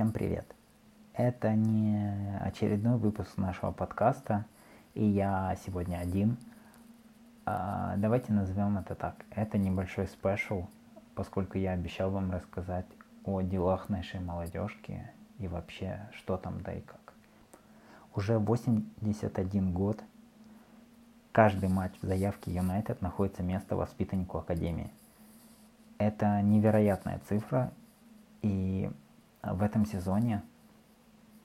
Всем привет! Это не очередной выпуск нашего подкаста, и я сегодня один. А, давайте назовем это так. Это небольшой спешл, поскольку я обещал вам рассказать о делах нашей молодежки и вообще, что там да и как. Уже 81 год каждый матч в заявке Юнайтед находится место воспитаннику Академии. Это невероятная цифра, и в этом сезоне,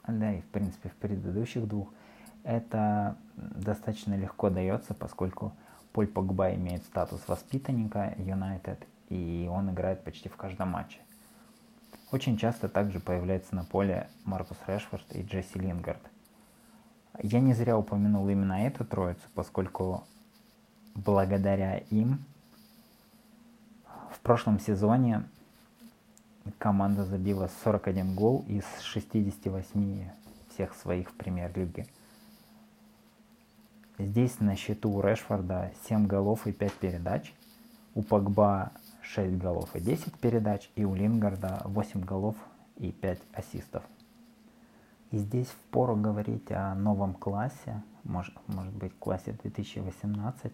да и в принципе в предыдущих двух, это достаточно легко дается, поскольку Поль Погба имеет статус воспитанника Юнайтед, и он играет почти в каждом матче. Очень часто также появляется на поле Маркус Решфорд и Джесси Лингард. Я не зря упомянул именно эту троицу, поскольку благодаря им в прошлом сезоне команда забила 41 гол из 68 всех своих в премьер-лиге. Здесь на счету у Решфорда 7 голов и 5 передач, у Погба 6 голов и 10 передач, и у Лингарда 8 голов и 5 ассистов. И здесь впору говорить о новом классе, может, может быть классе 2018,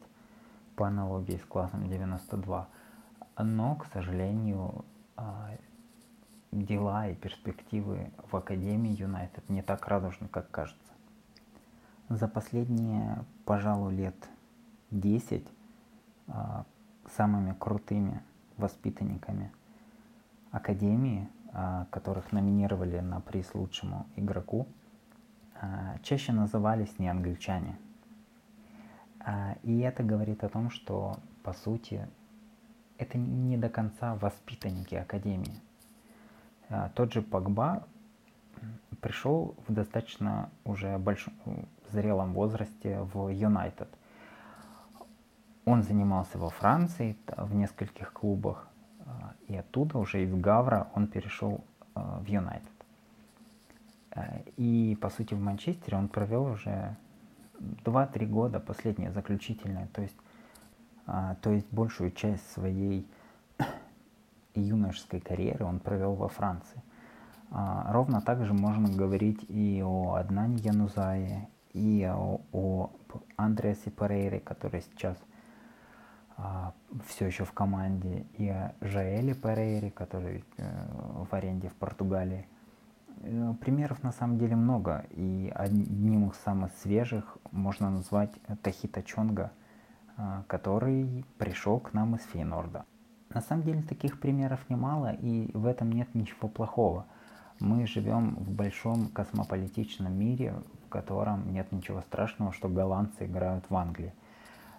по аналогии с классом 92. Но, к сожалению, а, дела и перспективы в Академии Юнайтед не так радужны, как кажется. За последние, пожалуй, лет 10 а, самыми крутыми воспитанниками Академии, а, которых номинировали на приз лучшему игроку, а, чаще назывались не англичане. И это говорит о том, что, по сути, это не до конца воспитанники Академии – тот же Погба пришел в достаточно уже большом, зрелом возрасте в Юнайтед. Он занимался во Франции в нескольких клубах, а, и оттуда уже из Гавра он перешел а, в Юнайтед. И, по сути, в Манчестере он провел уже 2-3 года, последнее заключительное, то есть, то есть большую часть своей юношеской карьеры он провел во Франции. А, ровно так же можно говорить и о Аднане Янузае, и о, о Андреасе Перейре, который сейчас а, все еще в команде, и о Жаэле Перейре, который э, в аренде в Португалии. Э, примеров на самом деле много, и одним из самых свежих можно назвать Тахита Чонга, э, который пришел к нам из Фейнорда. На самом деле таких примеров немало, и в этом нет ничего плохого. Мы живем в большом космополитичном мире, в котором нет ничего страшного, что голландцы играют в Англии.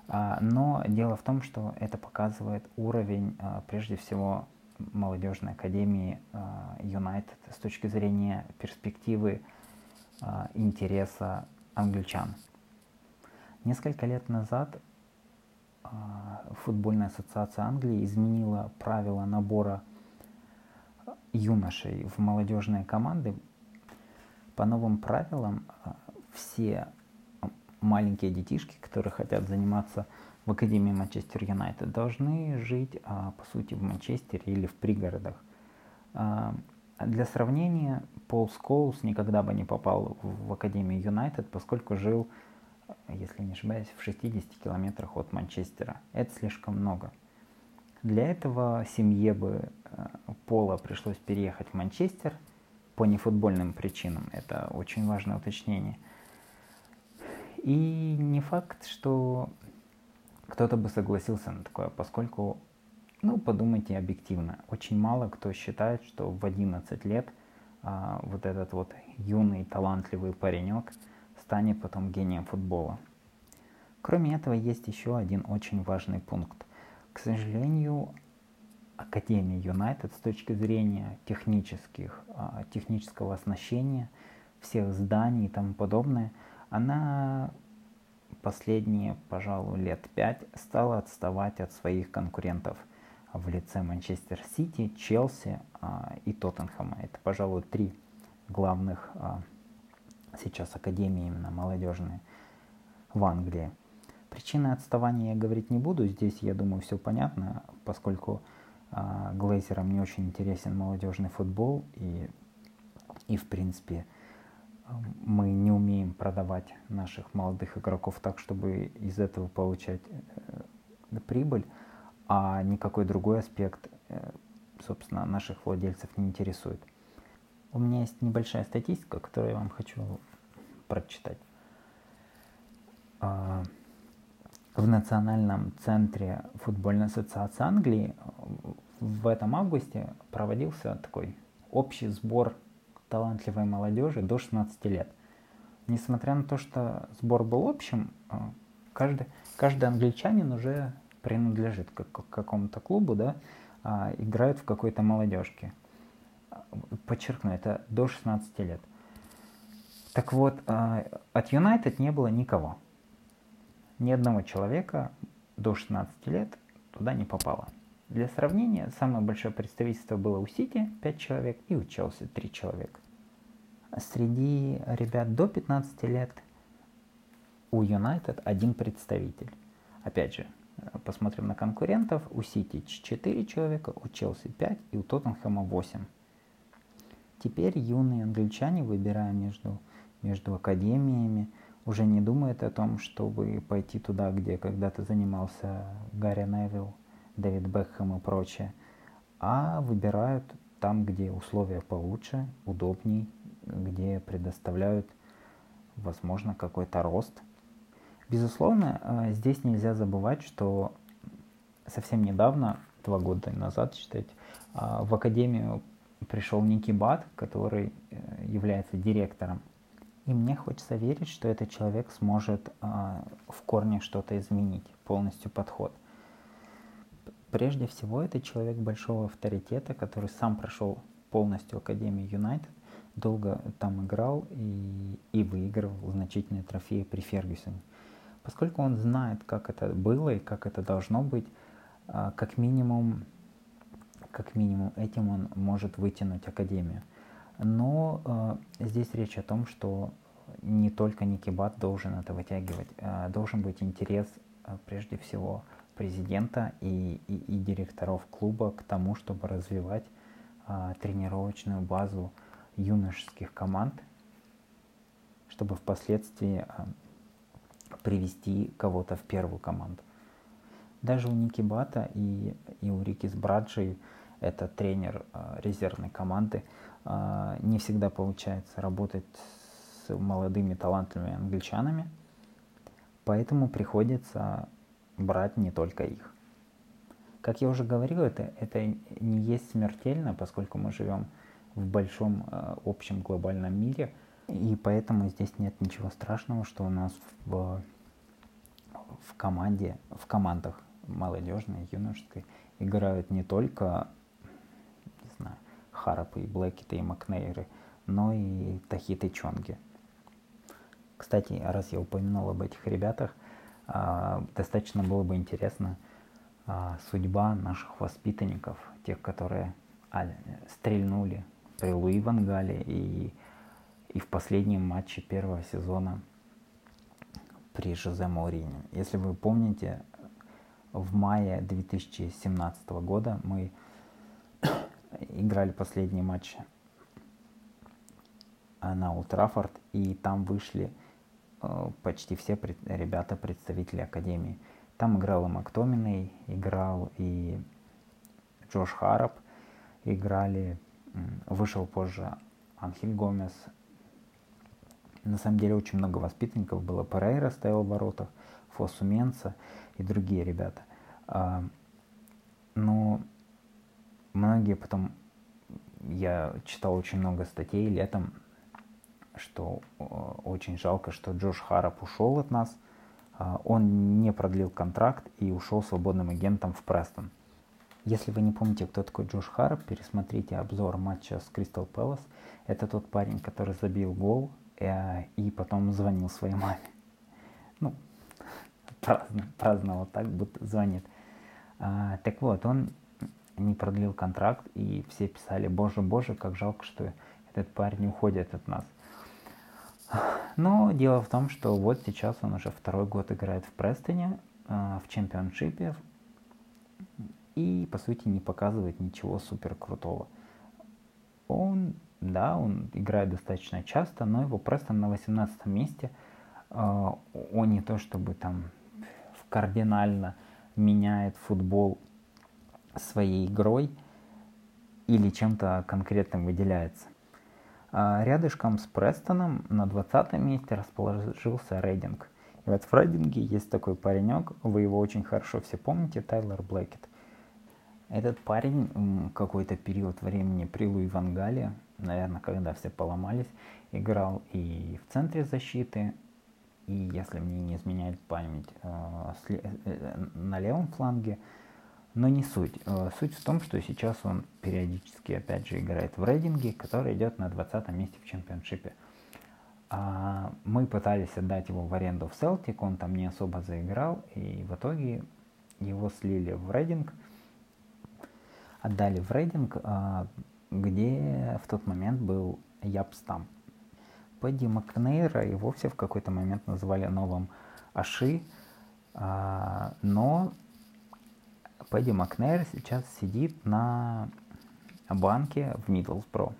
А, но дело в том, что это показывает уровень, а, прежде всего, молодежной академии Юнайтед с точки зрения перспективы интереса англичан. Несколько лет назад а, футбольная ассоциация Англии изменила правила набора юношей в молодежные команды. По новым правилам а, все маленькие детишки, которые хотят заниматься в Академии Манчестер Юнайтед, должны жить, а, по сути, в Манчестере или в пригородах. Для сравнения, Пол Скоулс никогда бы не попал в Академию Юнайтед, поскольку жил если не ошибаюсь, в 60 километрах от Манчестера. Это слишком много. Для этого семье бы э, Пола пришлось переехать в Манчестер по нефутбольным причинам. Это очень важное уточнение. И не факт, что кто-то бы согласился на такое, поскольку, ну, подумайте объективно, очень мало кто считает, что в 11 лет а, вот этот вот юный талантливый паренек – станет потом гением футбола. Кроме этого, есть еще один очень важный пункт. К сожалению, Академия Юнайтед с точки зрения технических, а, технического оснащения, всех зданий и тому подобное, она последние, пожалуй, лет пять стала отставать от своих конкурентов в лице Манчестер Сити, Челси а, и Тоттенхэма. Это, пожалуй, три главных а, сейчас академии именно молодежные в Англии. Причины отставания я говорить не буду, здесь, я думаю, все понятно, поскольку э, Глейзерам не очень интересен молодежный футбол, и И, в принципе, мы не умеем продавать наших молодых игроков так, чтобы из этого получать э, прибыль, а никакой другой аспект, э, собственно, наших владельцев не интересует. У меня есть небольшая статистика, которую я вам хочу прочитать. А, в Национальном центре футбольной ассоциации Англии в этом августе проводился такой общий сбор талантливой молодежи до 16 лет. Несмотря на то, что сбор был общим, э, каждый, каждый англичанин уже принадлежит к, к какому-то клубу, да, а, играет в какой-то молодежке. Подчеркну, это до 16 лет. Так вот, а, от Юнайтед не было никого. Ни одного человека до 16 лет туда не попало. Для сравнения, самое большое представительство было у Сити 5 человек и у Челси 3 человека. Среди ребят до 15 лет у Юнайтед один представитель. Опять же, посмотрим на конкурентов. У Сити 4 человека, у Челси 5 и у Тоттенхэма 8. Теперь юные англичане, выбирая между, между академиями, уже не думают о том, чтобы пойти туда, где когда-то занимался Гарри Невилл, Дэвид Бекхэм и прочее, а выбирают там, где условия получше, удобней, где предоставляют, возможно, какой-то рост. Безусловно, э, здесь нельзя забывать, что совсем недавно, два года назад, считайте, э, в Академию пришел Ники Бат, который э, является директором. И мне хочется верить, что этот человек сможет в корне что-то изменить, полностью подход. Прежде всего, это человек большого авторитета, который сам прошел полностью Академию Юнайтед, долго там играл и, и выигрывал значительные трофеи при Фергюсоне. Поскольку он знает, как это было и как это должно быть, а, как минимум, как минимум этим он может вытянуть Академию. Но э, здесь речь о том, что не только Никибат должен это вытягивать, э, должен быть интерес э, прежде всего президента и, и, и директоров клуба к тому, чтобы развивать а, тренировочную базу юношеских команд, чтобы впоследствии а, привести кого-то в первую команду. Даже у Ники Бата и, и у Рики Сбраджи, это тренер а, резервной команды, а, не всегда получается работать с молодыми талантливыми англичанами, поэтому приходится брать не только их. Как я уже говорил, это, это не есть смертельно, поскольку мы живем в большом э, общем глобальном мире, и поэтому здесь нет ничего страшного, что у нас в, в команде, в командах молодежной, юношеской играют не только, знаю, Харапы и Блэкеты и Макнейры, но и Тахиты Чонги. Кстати, раз я упомянул об этих ребятах, а, достаточно было бы интересно а, судьба наших воспитанников, тех, которые а, стрельнули при Луи Вангале и, и в последнем матче первого сезона при Жозе Мауриньо. Если вы помните, в мае 2017 года мы играли последний матч на Ултрафорд, и там вышли Э, почти все ребята, представители Академии. Там играл и Мактоминой, играл и Джош Харап, играли, вышел позже Анхель Гомес. На самом деле очень много воспитанников было. Перейра стоял в воротах, Фосу Менса и другие ребята. А, но многие потом, я читал очень много статей летом что э, очень жалко, что Джош Харап ушел от нас. А, он не продлил контракт и ушел свободным агентом в Престон. Если вы не помните, кто такой Джош Харап, пересмотрите обзор матча с Кристал Пэлас. Это тот парень, который забил гол э, и потом звонил своей маме. Ну, праздно, праздно вот так, будто звонит. А, так вот, он не продлил контракт, и все писали, боже, боже, как жалко, что этот парень уходит от нас. Но дело в том, что вот сейчас он уже второй год играет в Престоне, э, в чемпионшипе, и, по сути, не показывает ничего супер крутого. Он да, он играет достаточно часто, но его Престон на 18 месте, он не то чтобы там кардинально меняет футбол своей игрой или чем-то конкретным выделяется. А рядышком с Престоном на 20 месте расположился Рейдинг. И вот в Рейдинге есть такой паренек, вы его очень хорошо все помните, Тайлер Блэкет. Этот парень какой-то период времени при Луи Вангале, наверное, когда все поломались, играл и в центре защиты, и, если мне не изменяет память, э, э, на левом фланге, но не суть. Э, суть в том, что сейчас он периодически, опять же, играет в рейдинге, который идет на 20 месте в чемпионшипе. А, мы пытались отдать его в аренду в Селтик, он там не особо заиграл, и в итоге его слили в рейдинг, отдали в рейдинг, а, где в тот момент был Япстам. Пэдди Макнейра и вовсе в какой-то момент называли новым Аши, а, но Пэдди Макнейр сейчас сидит на банке в Миддлсбро.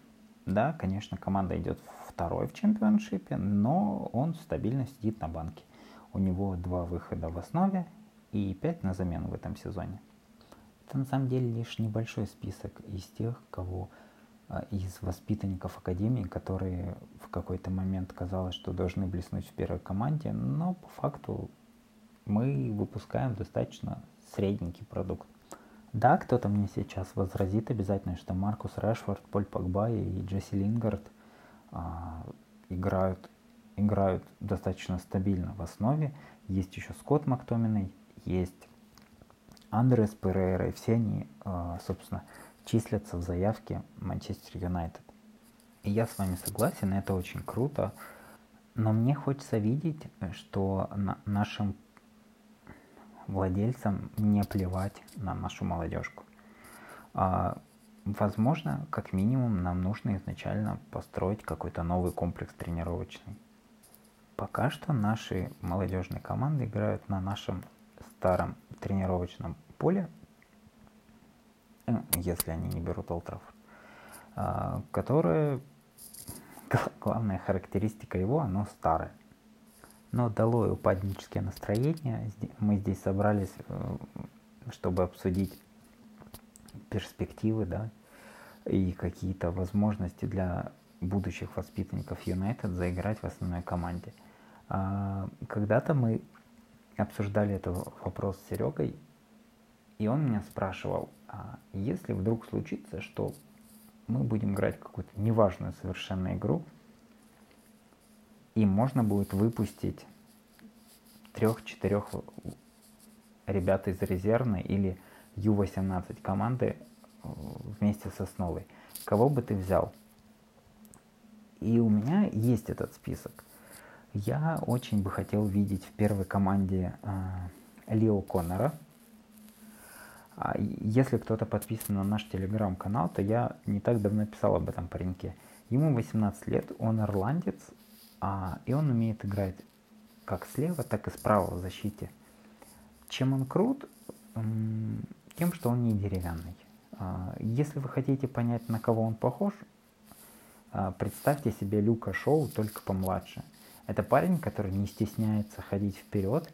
Да, конечно, команда идет второй в чемпионшипе, но он стабильно сидит на банке. У него два выхода в основе и пять на замену в этом сезоне. Это на самом деле лишь небольшой список из тех, кого а, из воспитанников Академии, которые в какой-то момент казалось, что должны блеснуть в первой команде, но по факту мы выпускаем достаточно средненький продукт. Да, кто-то мне сейчас возразит обязательно, что Маркус Решфорд, Поль Погба и Джесси Лингард а, играют, играют достаточно стабильно в основе. Есть еще Скотт Мактоминой, есть Андрес Перейра, и все они, а, собственно, числятся в заявке Манчестер Юнайтед. И я с вами согласен, это очень круто, но мне хочется видеть, что на нашим владельцам не плевать на нашу молодежку. А, возможно, как минимум, нам нужно изначально построить какой-то новый комплекс тренировочный. Пока что наши молодежные команды играют на нашем старом тренировочном поле, э, если они не берут Олтраф, которое, главная характеристика его, оно старое. Но долой упаднические настроения. Мы здесь собрались, э, чтобы обсудить перспективы, да, и какие-то возможности для будущих воспитанников Юнайтед заиграть в основной команде. А, когда-то мы обсуждали этот вопрос с Серегой, и он меня спрашивал, а если вдруг случится, что мы будем играть какую-то неважную совершенно игру, и можно будет выпустить трех-четырех ребят из резервной или Ю-18 команды э, вместе с основой. Кого бы ты взял? И у меня есть этот список. Я очень бы хотел видеть в первой команде э, Лио Коннора. А если кто-то подписан на наш телеграм-канал, то я не так давно писал об этом пареньке. Ему 18 лет, он ирландец, а, и он умеет играть как слева, так и справа в защите. Чем он крут? Тем, что он не деревянный. А, если вы хотите понять, на кого он похож, а, представьте себе Люка Шоу, только помладше. Это парень, который не стесняется ходить вперед,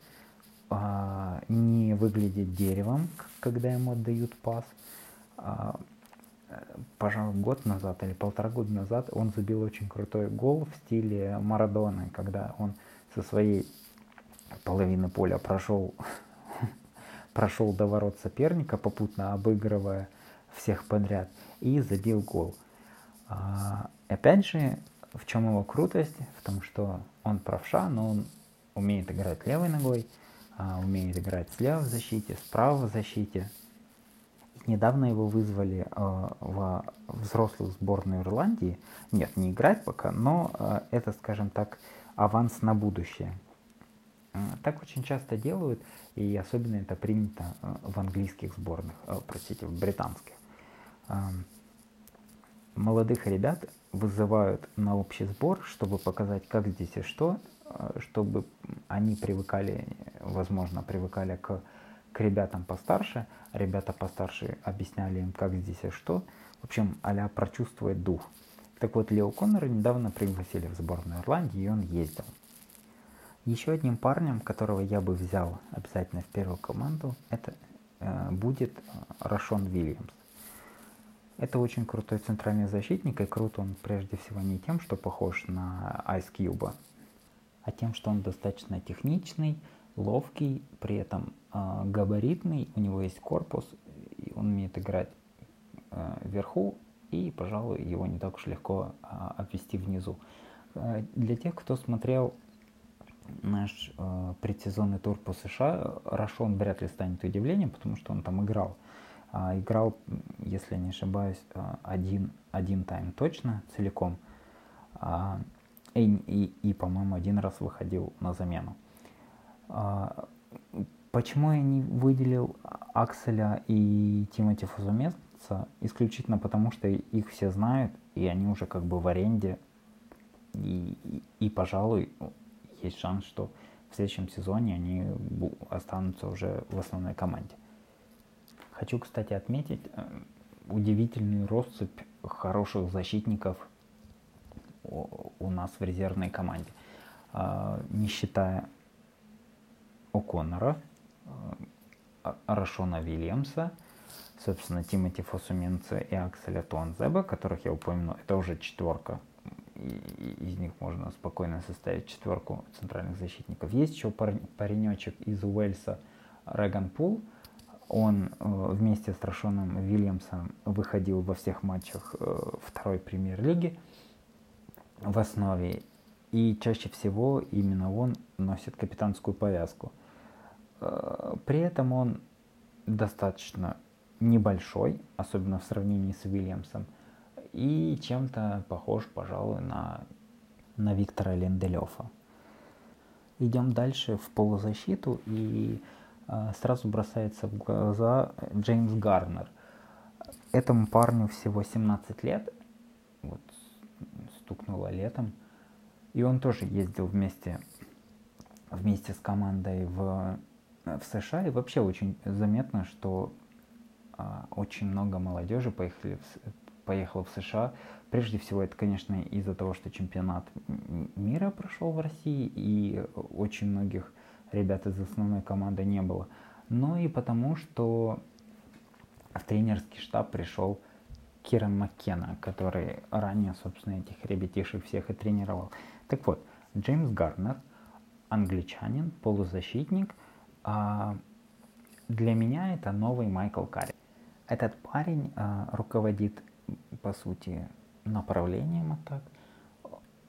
не выглядит деревом, когда ему отдают пас. Пожалуй, год назад или полтора года назад он забил очень крутой гол в стиле Марадоны, когда он со своей половины поля прошел, прошел до ворот соперника, попутно обыгрывая всех подряд, и забил гол. А, опять же, в чем его крутость? В том, что он правша, но он умеет играть левой ногой, а, умеет играть слева в защите, справа в защите. Недавно его вызвали э, в взрослую сборную Ирландии. Нет, не играть пока, но э, это, скажем так, аванс на будущее. Э, так очень часто делают, и особенно это принято э, в английских сборных, э, простите, в британских. Молодых ребят вызывают на общий сбор, чтобы показать, как здесь и что, чтобы они привыкали, возможно, привыкали к, к ребятам постарше, ребята постарше объясняли им, как здесь и что. В общем, а прочувствовать дух. Так вот, Лео Коннора недавно пригласили в сборную Ирландии, и он ездил. Еще одним парнем, которого я бы взял обязательно в первую команду, это э, будет Рашон Вильямс. Это очень крутой центральный защитник, и крут он прежде всего не тем, что похож на Ice Cube, а тем, что он достаточно техничный, ловкий, при этом э, габаритный, у него есть корпус, и он умеет играть э, вверху, и, пожалуй, его не так уж легко э, обвести внизу. Э, для тех, кто смотрел наш э, предсезонный тур по США, Рашон вряд ли станет удивлением, потому что он там играл. А, играл, если не ошибаюсь, а, один, один тайм точно, целиком. А, и, и, и по-моему, один раз выходил на замену. Почему я не выделил Акселя и Тимоти Фузумеца? Исключительно потому, что их все знают, и они уже как бы в аренде. И, и, и пожалуй, есть шанс, что в следующем сезоне они останутся уже в основной команде. Хочу, кстати, отметить э, удивительную россыпь хороших защитников у нас в резервной команде. А, не считая О'Коннора, э, Рашона Вильямса, собственно, Тимоти Фосуменца и Акселя Туанзеба, которых я упомянул, это уже четверка. из них можно спокойно составить четверку центральных защитников. Есть еще паренечек из Уэльса Реган Пул – он э, вместе с Рашоном Вильямсом выходил во всех матчах э, второй премьер-лиги в основе. И чаще всего именно он носит капитанскую повязку. Э, при этом он достаточно небольшой, особенно в сравнении с Вильямсом, и чем-то похож, пожалуй, на, на Виктора Ленделёфа. Идем дальше в полузащиту и а, сразу бросается в глаза Джеймс Гарнер. Этому парню всего 17 лет, вот стукнуло летом, и он тоже ездил вместе, вместе с командой в, в США, и вообще очень заметно, что а, очень много молодежи поехали в, поехало в США. Прежде всего, это, конечно, из-за того, что чемпионат мира прошел в России, и очень многих ребят из основной команды не было, но и потому, что в тренерский штаб пришел Киран Маккена, который ранее, собственно, этих ребятишек всех и тренировал. Так вот, Джеймс Гарнер, англичанин, полузащитник, для меня это новый Майкл Карри. Этот парень а, руководит, по сути, направлением атак,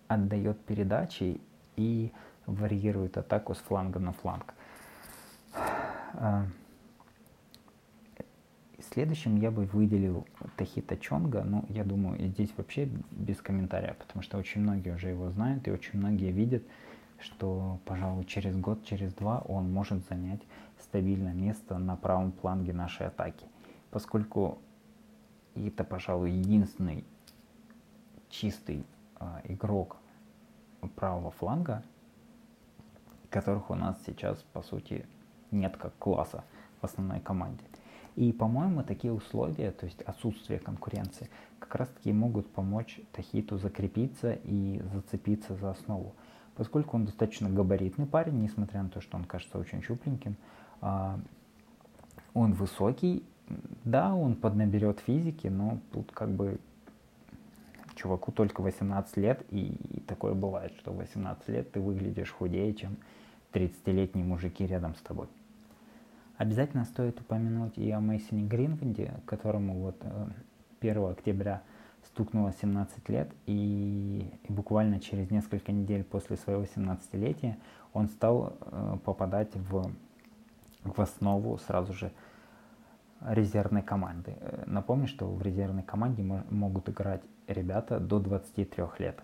отдает передачи и варьирует атаку с фланга на фланг. А, следующим я бы выделил Тахита Чонга, ну, я думаю, здесь вообще без комментария, потому что очень многие уже его знают, и очень многие видят, что, пожалуй, через год, через два он может занять стабильное место на правом фланге нашей атаки. Поскольку это, пожалуй, единственный чистый э, игрок правого фланга, которых у нас сейчас, по сути, нет как класса в основной команде. И, по-моему, такие условия, то есть отсутствие конкуренции, как раз-таки могут помочь Тахиту закрепиться и зацепиться за основу. Поскольку он достаточно габаритный парень, несмотря на то, что он кажется очень щупленьким, а, он высокий, да, он поднаберет физики, но тут как бы чуваку только 18 лет, и, и такое бывает, что в 18 лет ты выглядишь худее, чем 30-летние мужики рядом с тобой. Обязательно стоит упомянуть и о Мейсоне Гринвуде, которому вот 1 э, октября стукнуло 17 лет, и, и буквально через несколько недель после своего 17-летия он стал э, попадать в, в основу сразу же резервной команды. Э, напомню, что в резервной команде могут играть ребята до 23 лет.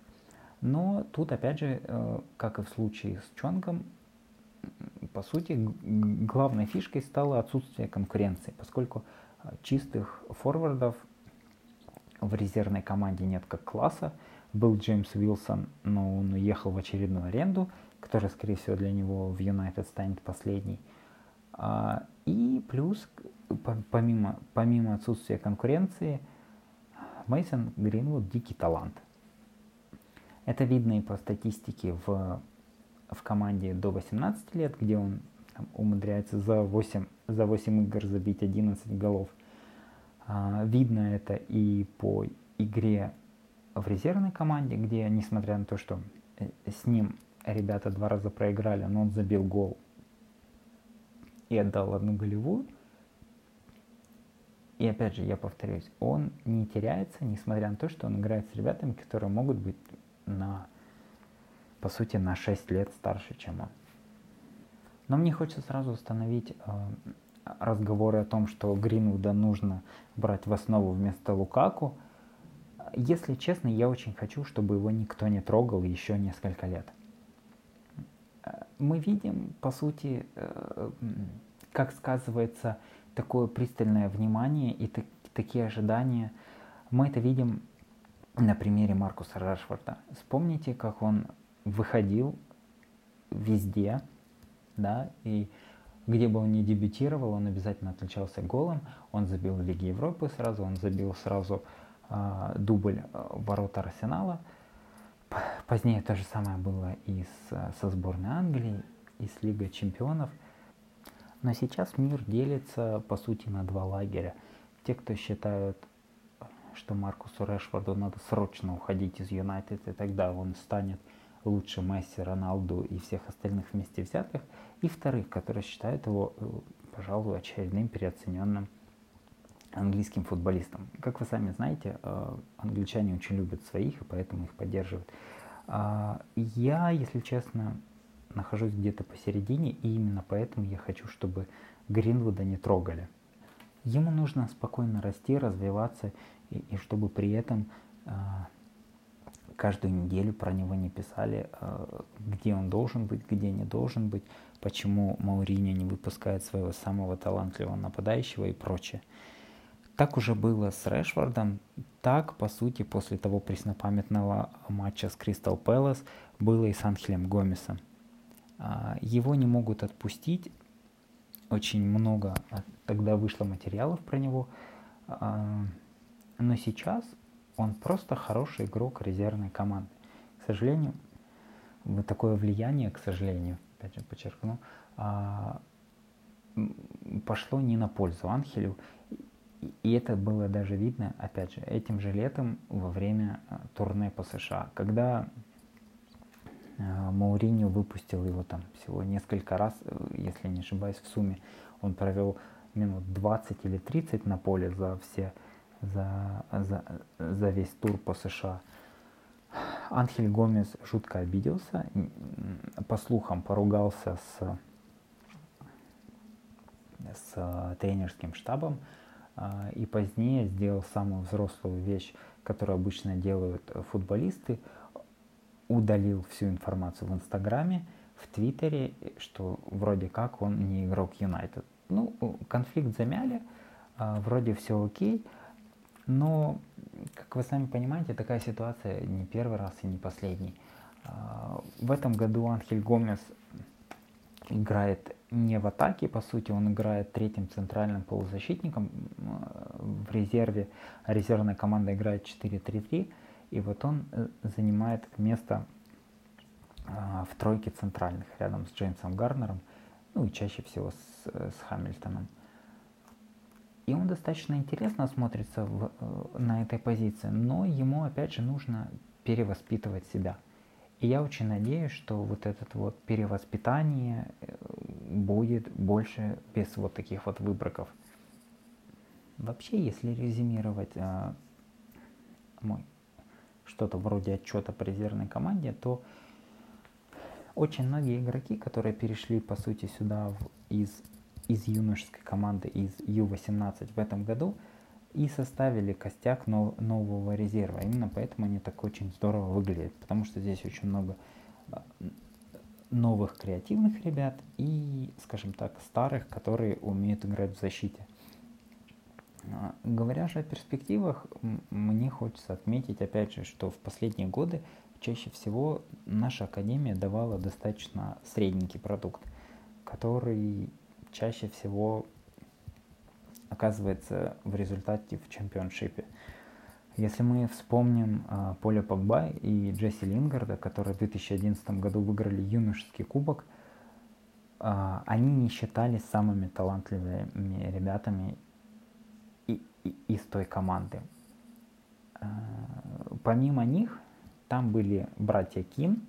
Но тут, опять же, э, как и в случае с Чонгом, по сути, главной фишкой стало отсутствие конкуренции, поскольку а, чистых форвардов в резервной команде нет как класса. Был Джеймс Уилсон, но он уехал в очередную аренду, которая, скорее всего, для него в Юнайтед станет последней. А, и плюс, помимо, помимо отсутствия конкуренции, Мейсон Гринвуд дикий талант. Это видно и по статистике в, в команде до 18 лет, где он там, умудряется за 8, за 8 игр забить 11 голов. А, видно это и по игре в резервной команде, где, несмотря на то, что э, с ним ребята два раза проиграли, но он забил гол и отдал одну голевую. И опять же, я повторюсь, он не теряется, несмотря на то, что он играет с ребятами, которые могут быть на, по сути, на 6 лет старше, чем он. Но мне хочется сразу установить э, разговоры о том, что Гринвуда нужно брать в основу вместо Лукаку. Если честно, я очень хочу, чтобы его никто не трогал еще несколько лет. Мы видим, по сути, э, как сказывается такое пристальное внимание и так, такие ожидания. Мы это видим на примере Маркуса Рашфорда. Вспомните, как он выходил везде, да, и где бы он ни дебютировал, он обязательно отличался голом. Он забил в Лиге Европы сразу, он забил сразу э, дубль э, ворота Арсенала. Позднее то же самое было и с, со сборной Англии, и с Лигой Чемпионов. Но сейчас мир делится, по сути, на два лагеря. Те, кто считают, что Маркусу Решфорду надо срочно уходить из Юнайтед, и тогда он станет лучше Месси, Роналду и всех остальных вместе взятых, и вторых, которые считают его, э, пожалуй, очередным переоцененным английским футболистом. Как вы сами знаете, э, англичане очень любят своих, и поэтому их поддерживают. А, я, если честно, нахожусь где-то посередине, и именно поэтому я хочу, чтобы Гринвуда не трогали. Ему нужно спокойно расти, развиваться, и, и чтобы при этом а, каждую неделю про него не писали, э, где он должен быть, где не должен быть, почему Мауриньо не выпускает своего самого талантливого нападающего и прочее. Так уже было с Решфордом, так, по сути, после того преснопамятного матча с Кристал Пэлас было и с Анхелем Гомесом. А, его не могут отпустить, очень много а, тогда вышло материалов про него, а, но сейчас он просто хороший игрок резервной команды. К сожалению, такое влияние, к сожалению, опять же подчеркну, а, пошло не на пользу Анхелю. И это было даже видно, опять же, этим же летом во время а, турне по США, когда а, Мауриньо выпустил его там всего несколько раз, э, если не ошибаюсь, в сумме он провел минут 20 или 30 на поле за все за, за, за весь тур по США. Анхель Гомес жутко обиделся, по слухам поругался с, с тренерским штабом а, и позднее сделал самую взрослую вещь, которую обычно делают футболисты, удалил всю информацию в Инстаграме, в Твиттере, что вроде как он не игрок Юнайтед. Ну, конфликт замяли, а, вроде все окей, но, как вы сами понимаете, такая ситуация не первый раз и не последний. А, в этом году Анхель Гомес играет не в атаке, по сути, он играет третьим центральным полузащитником в резерве. резервная команда играет 4-3-3, и вот он э, занимает место а, в тройке центральных рядом с Джеймсом Гарнером, ну и чаще всего с, э, с Хамильтоном. И он достаточно интересно смотрится в, э, на этой позиции, но ему опять же нужно перевоспитывать себя. И я очень надеюсь, что вот это вот перевоспитание э, будет больше без вот таких вот выбраков. Вообще, если резюмировать э, что-то вроде отчета по резервной команде, то очень многие игроки, которые перешли по сути сюда в, из из юношеской команды из Ю-18 в этом году и составили костяк нового резерва. Именно поэтому они так очень здорово выглядят, потому что здесь очень много а, новых креативных ребят и, скажем так, старых, которые умеют играть в защите. А, говоря же о перспективах, мне хочется отметить, опять же, что в последние годы чаще всего наша академия давала достаточно средненький продукт, который чаще всего оказывается в результате в чемпионшипе. Если мы вспомним э, Поля Погба и Джесси Лингарда, которые в 2011 году выиграли юношеский кубок, э, они не считались самыми талантливыми ребятами и, и, из той команды. Э, помимо них, там были братья Кин,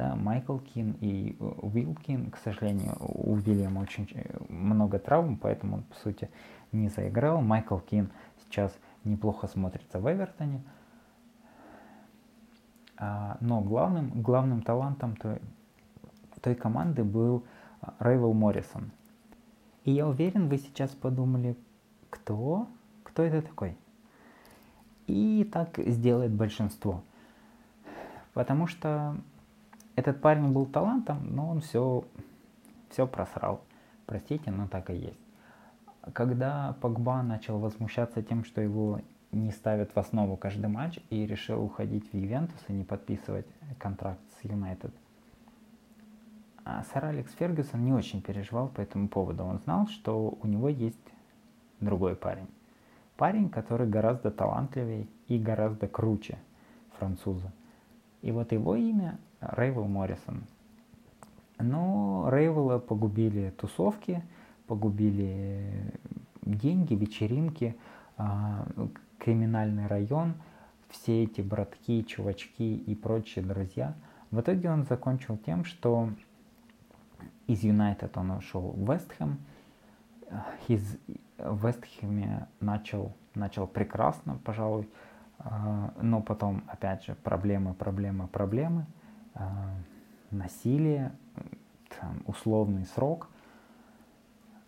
да, Майкл Кин и Уилл Кин. К сожалению, у Вильяма очень много травм, поэтому он, по сути, не заиграл. Майкл Кин сейчас неплохо смотрится в Эвертоне. А, но главным, главным талантом той, той команды был Рейвел Моррисон. И я уверен, вы сейчас подумали, кто? Кто это такой? И так сделает большинство. Потому что этот парень был талантом, но он все, все просрал. Простите, но так и есть когда Погба начал возмущаться тем, что его не ставят в основу каждый матч и решил уходить в Ювентус и не подписывать контракт с Юнайтед, а сэр Алекс Фергюсон не очень переживал по этому поводу. Он знал, что у него есть другой парень. Парень, который гораздо талантливее и гораздо круче француза. И вот его имя Рейвел Моррисон. Но Рейвела погубили тусовки – погубили деньги, вечеринки, а, криминальный район, все эти братки, чувачки и прочие друзья. В итоге он закончил тем, что из Юнайтед он ушел в Вестхэм, из Вестхэме начал, начал прекрасно, пожалуй, а, но потом, опять же, проблемы, проблемы, проблемы, насилие, там, условный срок –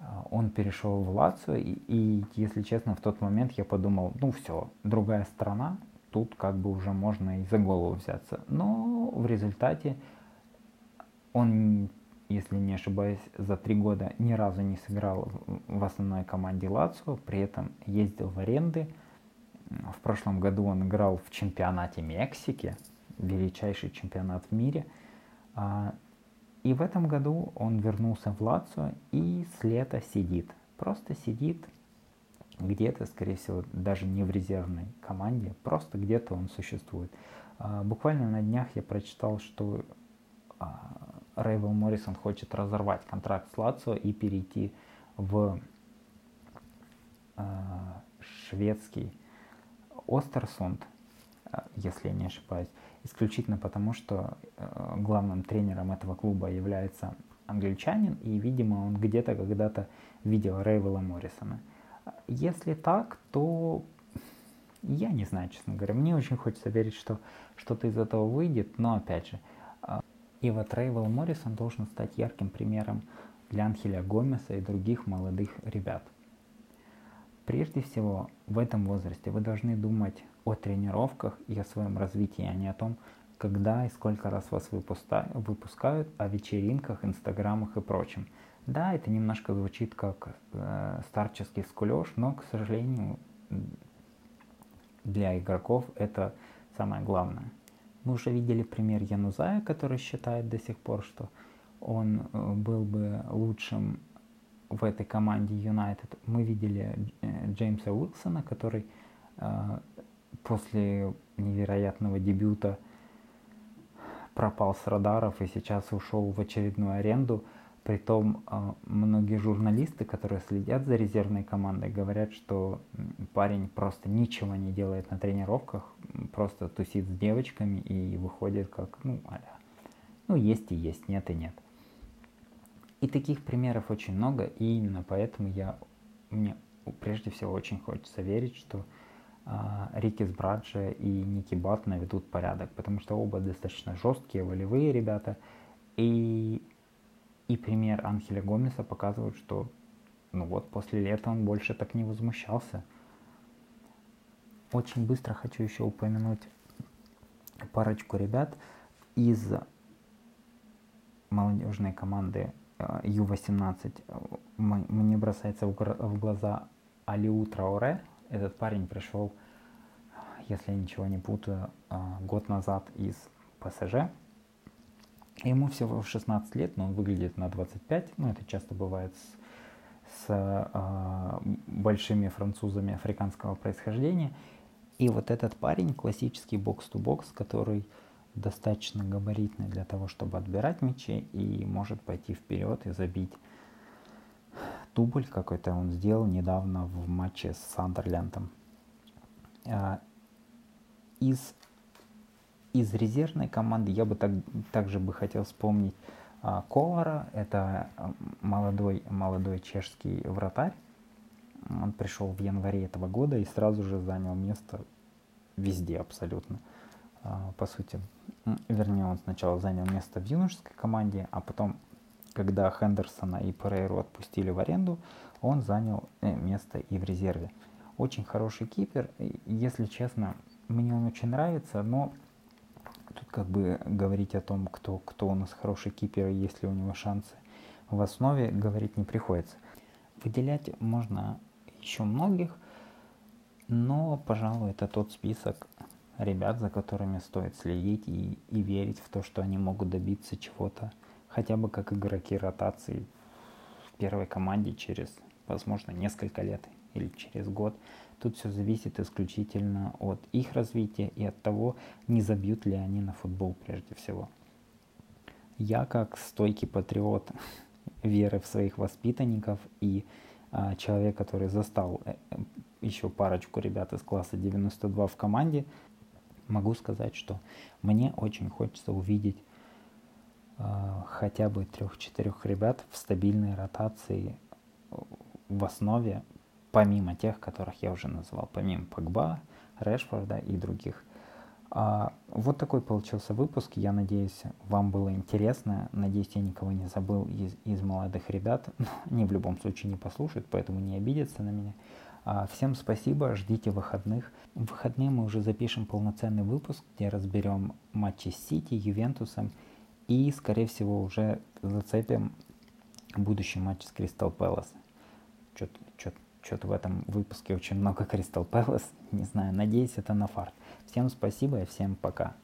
а, он перешел в Лацию, и, и, если честно, в тот момент я подумал, ну все, другая страна, тут как бы уже можно и за голову взяться. Но в результате он, если не ошибаюсь, за три года ни разу не сыграл в основной команде Лацио, при этом ездил в аренды. В прошлом году он играл в чемпионате Мексики, величайший чемпионат в мире. А, и в этом году он вернулся в Лацо и с лета сидит. Просто сидит где-то, скорее всего, даже не в резервной команде, просто где-то он существует. А, буквально на днях я прочитал, что а, Рейвел Моррисон хочет разорвать контракт с Лацо и перейти в шведский Остерсунд, если я не ошибаюсь исключительно потому, что э, главным тренером этого клуба является англичанин, и, видимо, он где-то когда-то видел Рейвела Моррисона. Если так, то я не знаю, честно говоря. Мне очень хочется верить, что что-то из этого выйдет, но опять же, э, и вот Рейвел Моррисон должен стать ярким примером для Анхеля Гомеса и других молодых ребят. Прежде всего, в этом возрасте вы должны думать о тренировках и о своем развитии, а не о том, когда и сколько раз вас выпускают, о вечеринках, инстаграмах и прочем. Да, это немножко звучит как э, старческий скулеж, но, к сожалению, для игроков это самое главное. Мы уже видели пример Янузая, который считает до сих пор, что он э, был бы лучшим в этой команде Юнайтед. Мы видели э, Джеймса Уилсона, который э, после невероятного дебюта пропал с радаров и сейчас ушел в очередную аренду. Притом э, многие журналисты, которые следят за резервной командой, говорят, что парень просто ничего не делает на тренировках, просто тусит с девочками и выходит как, ну, аля. Ну, есть и есть, нет и нет. И таких примеров очень много, и именно поэтому я, мне прежде всего очень хочется верить, что а, Рики Сбраджи и Ники Бат наведут порядок, потому что оба достаточно жесткие, волевые ребята. И, и пример Анхеля Гомеса показывает, что ну вот после лета он больше так не возмущался. Очень быстро хочу еще упомянуть парочку ребят из молодежной команды Ю-18. Мне бросается в глаза Алиу Трауре, этот парень пришел, если я ничего не путаю, а, год назад из ПСЖ. Ему всего 16 лет, но он выглядит на 25. Ну, это часто бывает с, с э, большими французами африканского происхождения. И вот этот парень, классический бокс-то-бокс, который достаточно габаритный для того, чтобы отбирать мячи и может пойти вперед и забить дубль какой-то он сделал недавно в матче с Сандерлендом. А, из, из резервной команды я бы так, также бы хотел вспомнить а, Ковара. Это молодой, молодой чешский вратарь. Он пришел в январе этого года и сразу же занял место везде абсолютно. А, по сути, вернее, он сначала занял место в юношеской команде, а потом, когда Хендерсона и Перейру отпустили в аренду, он занял э, место и в резерве. Очень хороший кипер, если честно, мне он очень нравится, но тут как бы говорить о том, кто, кто у нас хороший кипер и есть ли у него шансы, в основе говорить не приходится. Выделять можно еще многих, но, пожалуй, это тот список ребят, за которыми стоит следить и, и верить в то, что они могут добиться чего-то, хотя бы как игроки ротации в первой команде через, возможно, несколько лет или через год. Тут все зависит исключительно от их развития и от того, не забьют ли они на футбол прежде всего. Я как стойкий патриот веры в своих воспитанников и а, человек, который застал э, еще парочку ребят из класса 92 в команде, могу сказать, что мне очень хочется увидеть э, хотя бы трех-четырех ребят в стабильной ротации в основе, помимо тех, которых я уже назвал, помимо Погба, Решфорда и других. А, вот такой получился выпуск. Я надеюсь, вам было интересно. Надеюсь, я никого не забыл из, из молодых ребят. Они в любом случае не послушают, поэтому не обидятся на меня. А, всем спасибо, ждите выходных. В выходные мы уже запишем полноценный выпуск, где разберем матчи с Сити, Ювентусом и, скорее всего, уже зацепим будущий матч с Кристал Пэлас. Что-то в этом выпуске очень много Кристал Пэлас, не знаю, надеюсь, это на фарт. Всем спасибо и всем пока.